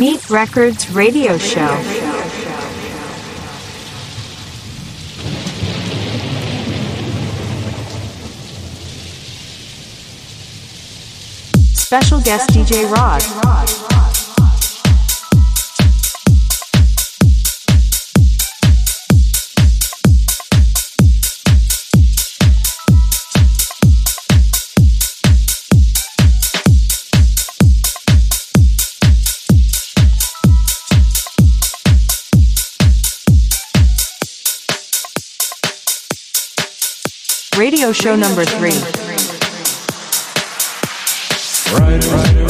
Meet Records Radio Show. Special guest DJ Rod. Show number three. Riders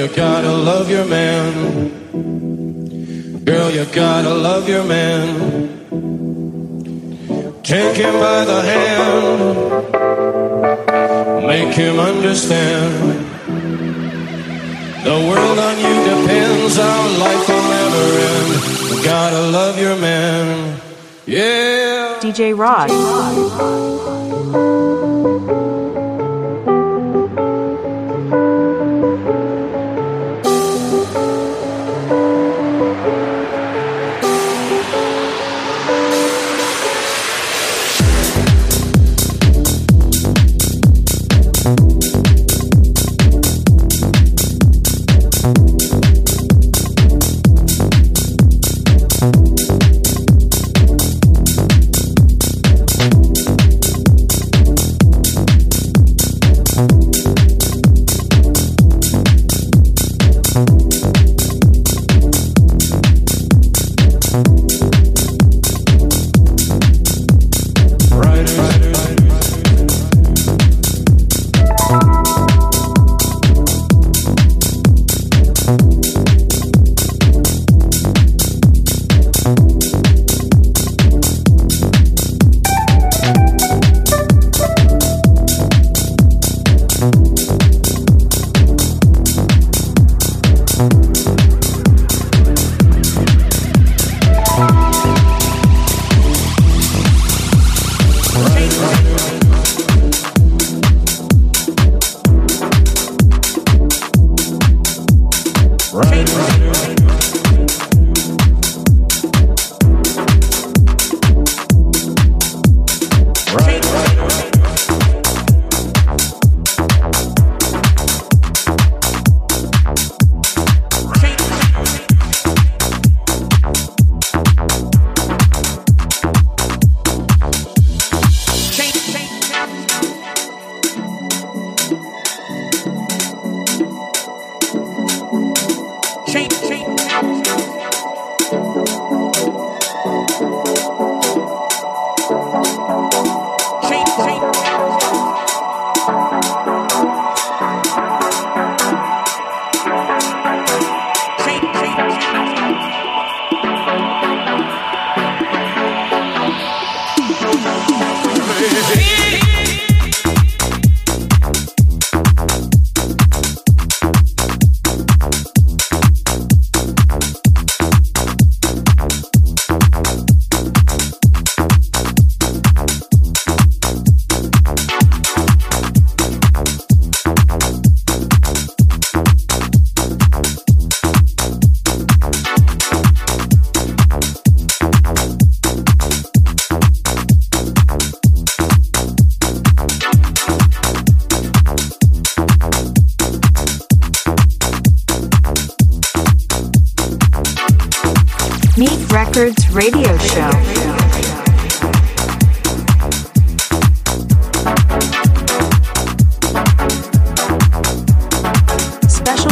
You gotta love your man. Girl, you gotta love your man. Take him by the hand. Make him understand. The world on you depends, our life will never end. You gotta love your man. Yeah. DJ Rod. Records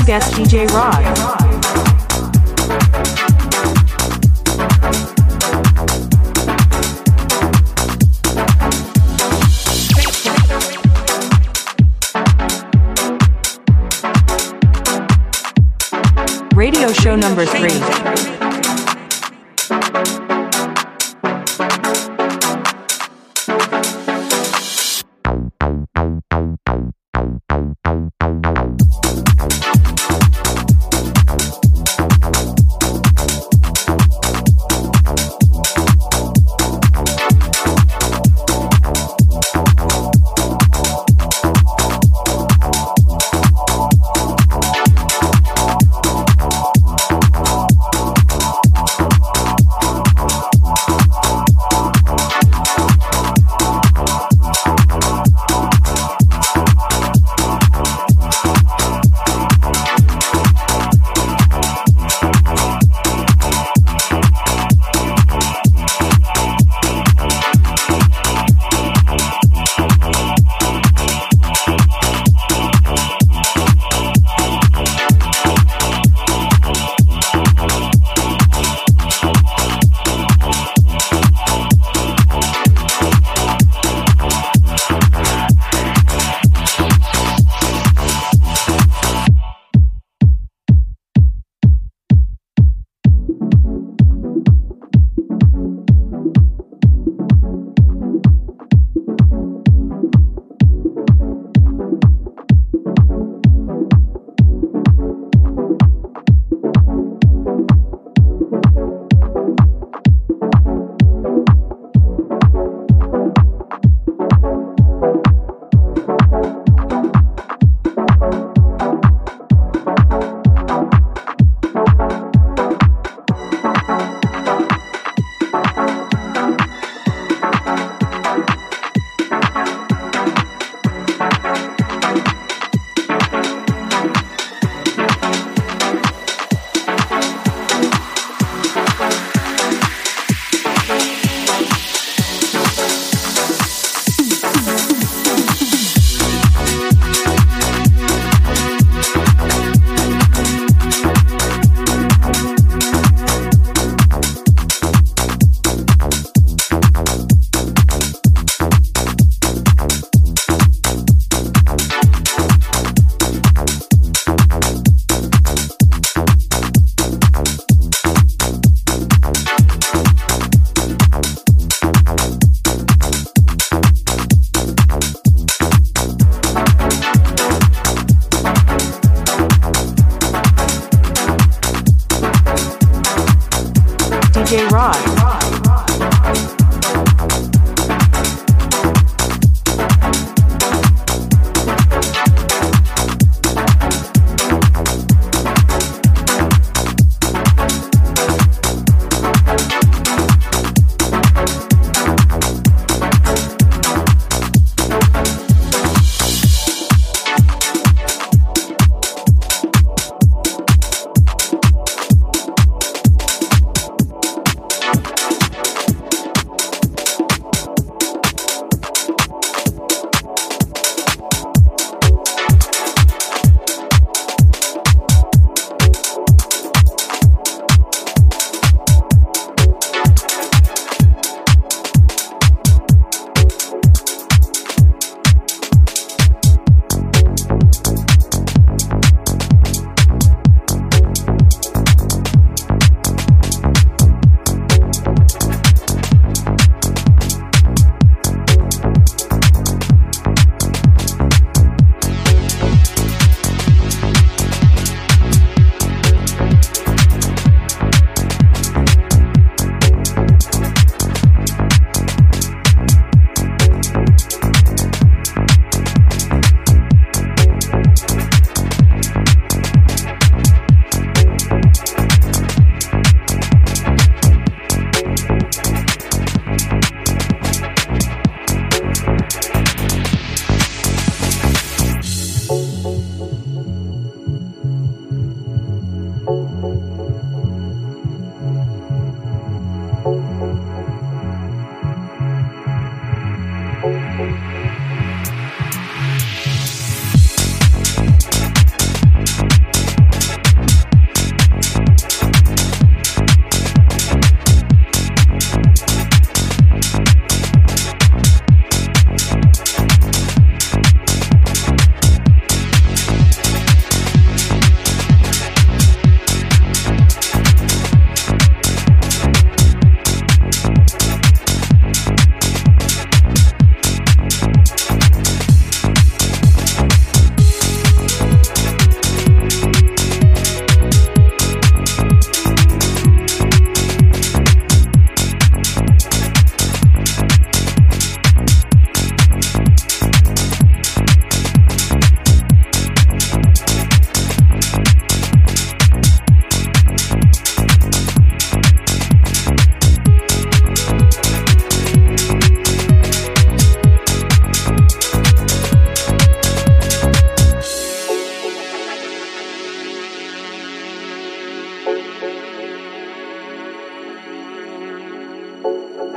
guest DJ Rod. Radio show number three.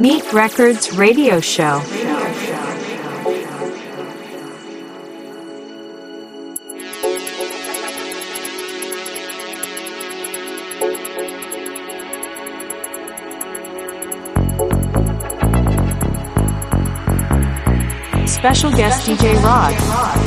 Meet Records Radio Show. Special guest DJ Rod.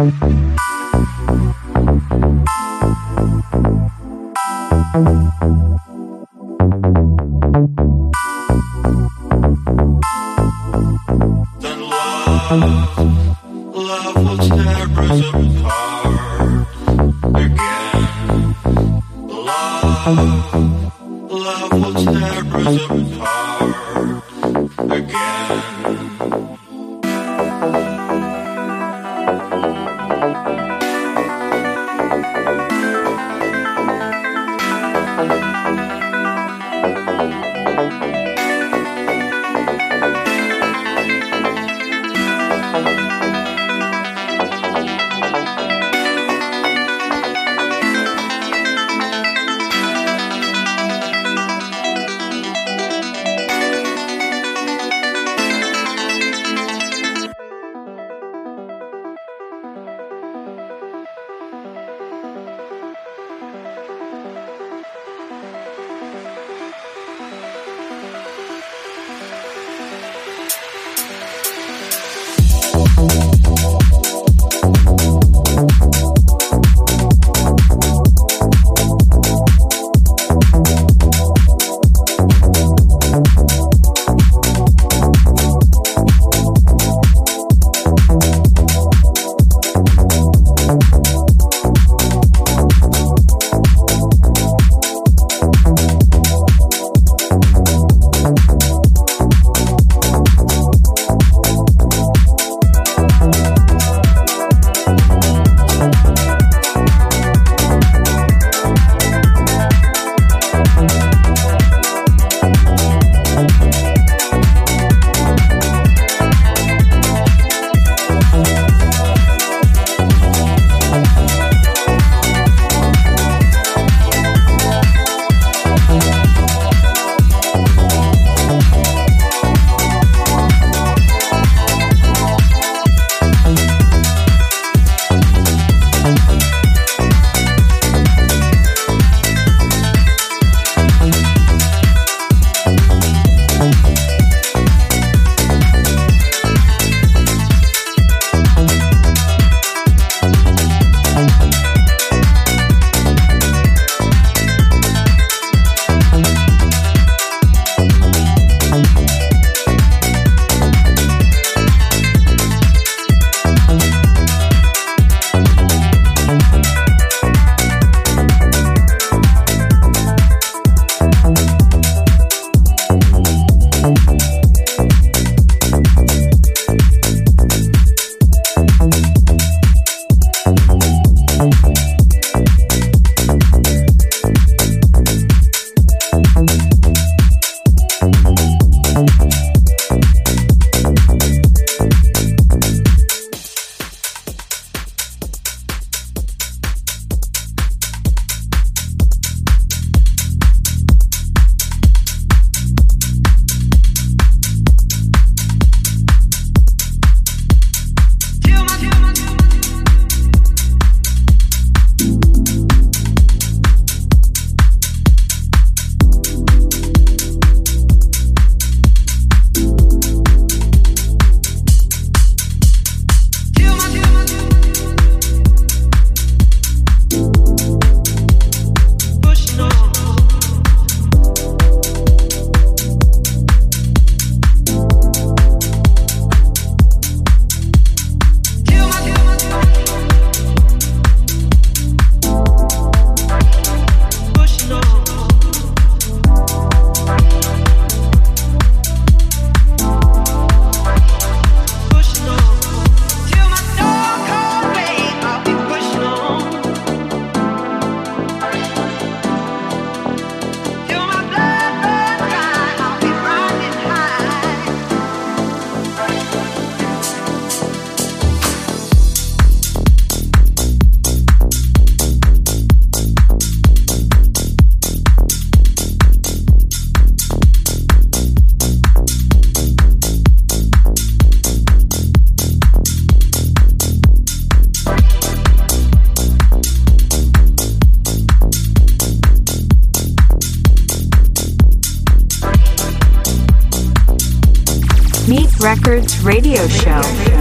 Bye. Show.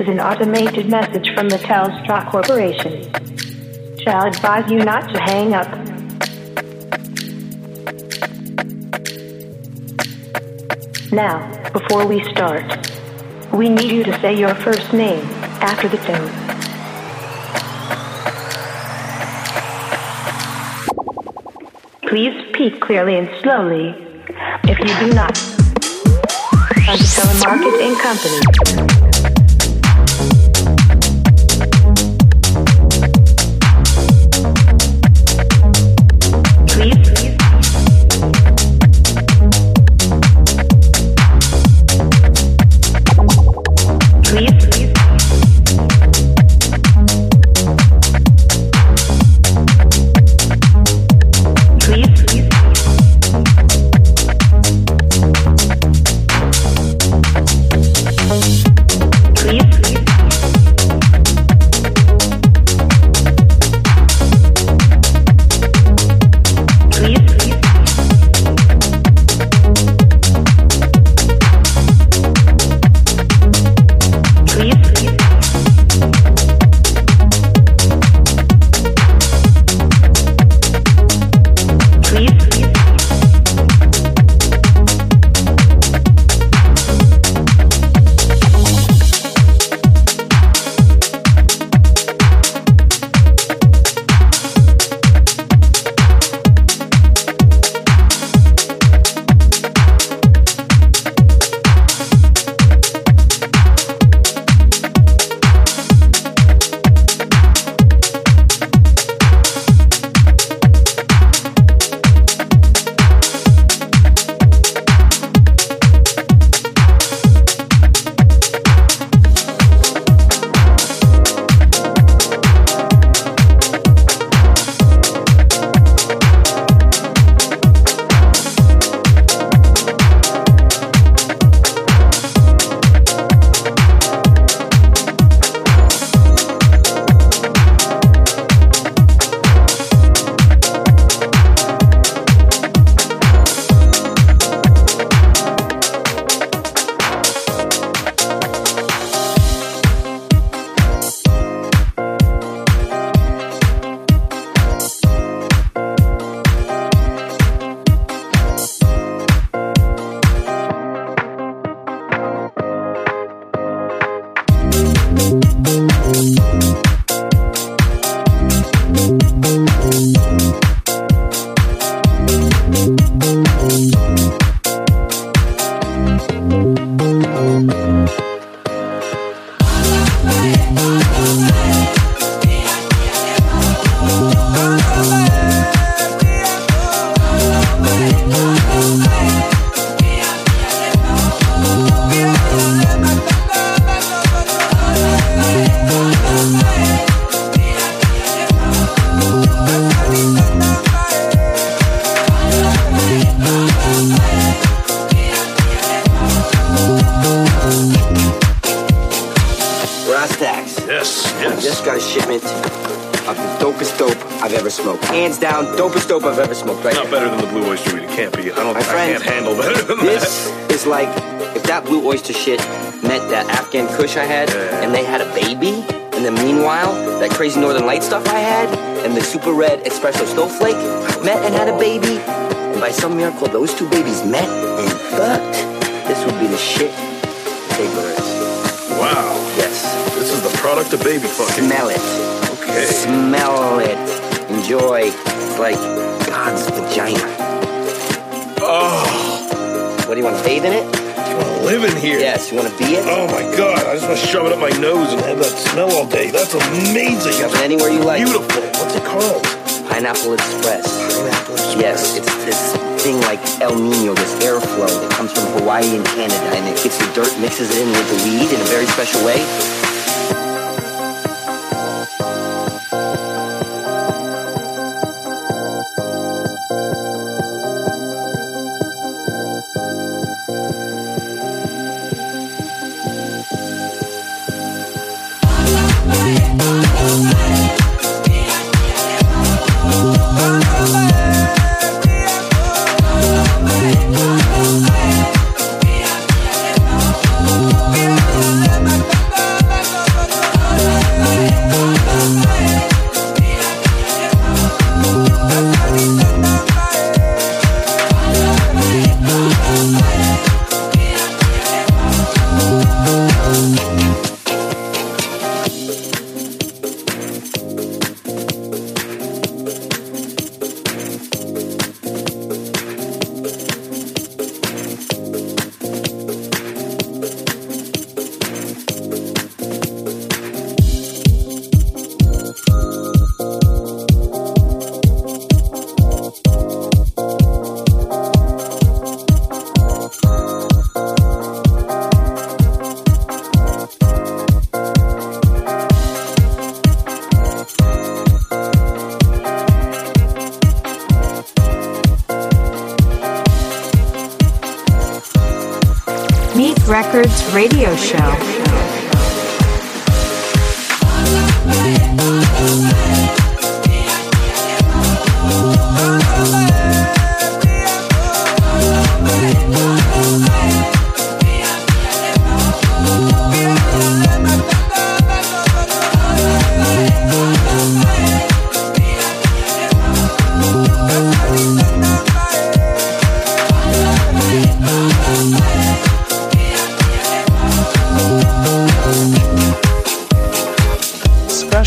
Is an automated message from the Telstra Corporation. Shall advise you not to hang up. Now, before we start, we need you to say your first name after the tone. Please speak clearly and slowly. If you do not, on to Telemarket and Company. Espresso snowflake met and had a baby, and by some miracle those two babies met and fucked. This would be the shit. Big birds. Wow. Yes. This is the product of baby fucking. Smell it. Okay. Smell it. Enjoy. It's like God's vagina. Oh, What do you want to bathe in it? you want to live in here? Yes. You want to be it? Oh my god! I just want to shove it up my nose and have that smell all day. That's amazing. Anywhere you like. Beautiful. What's it called? Pineapple Express. Pineapple Express. Yes, it's this thing like El Nino, this airflow that comes from Hawaii and Canada, and it gets the dirt, mixes it in with the weed in a very special way.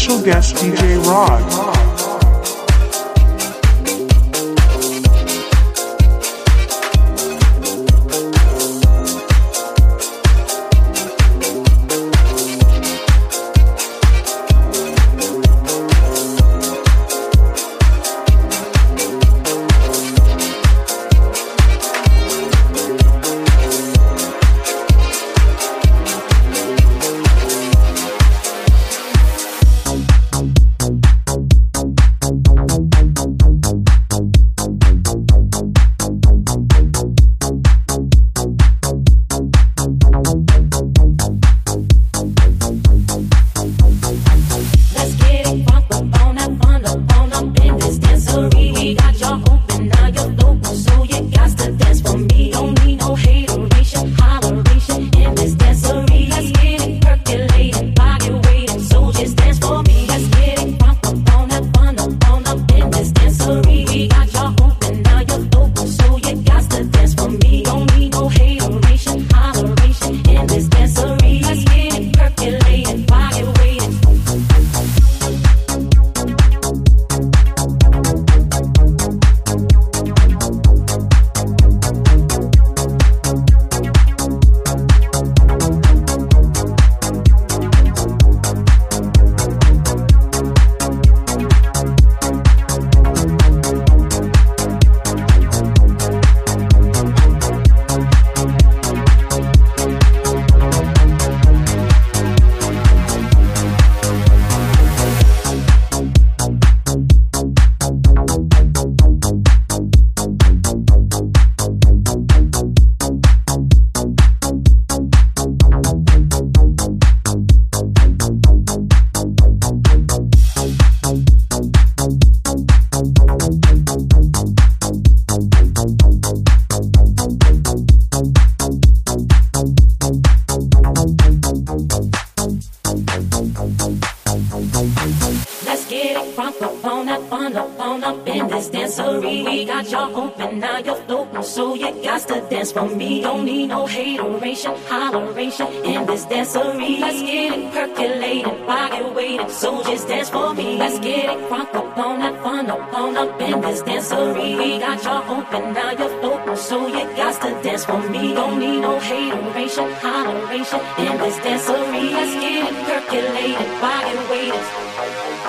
Guest DJ Röd. Dancery. Let's get it percolating, body waiting. So just dance for me. Let's get it crunk up on that fun up on up in this dancery. We got y'all open, now you're open. So you got to dance for me. Don't need no hateration, holleration in this dancery. Let's get it percolating, body waiting.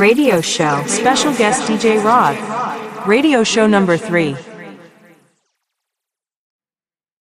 Radio Show. Special guest DJ Röd. Radio show number three.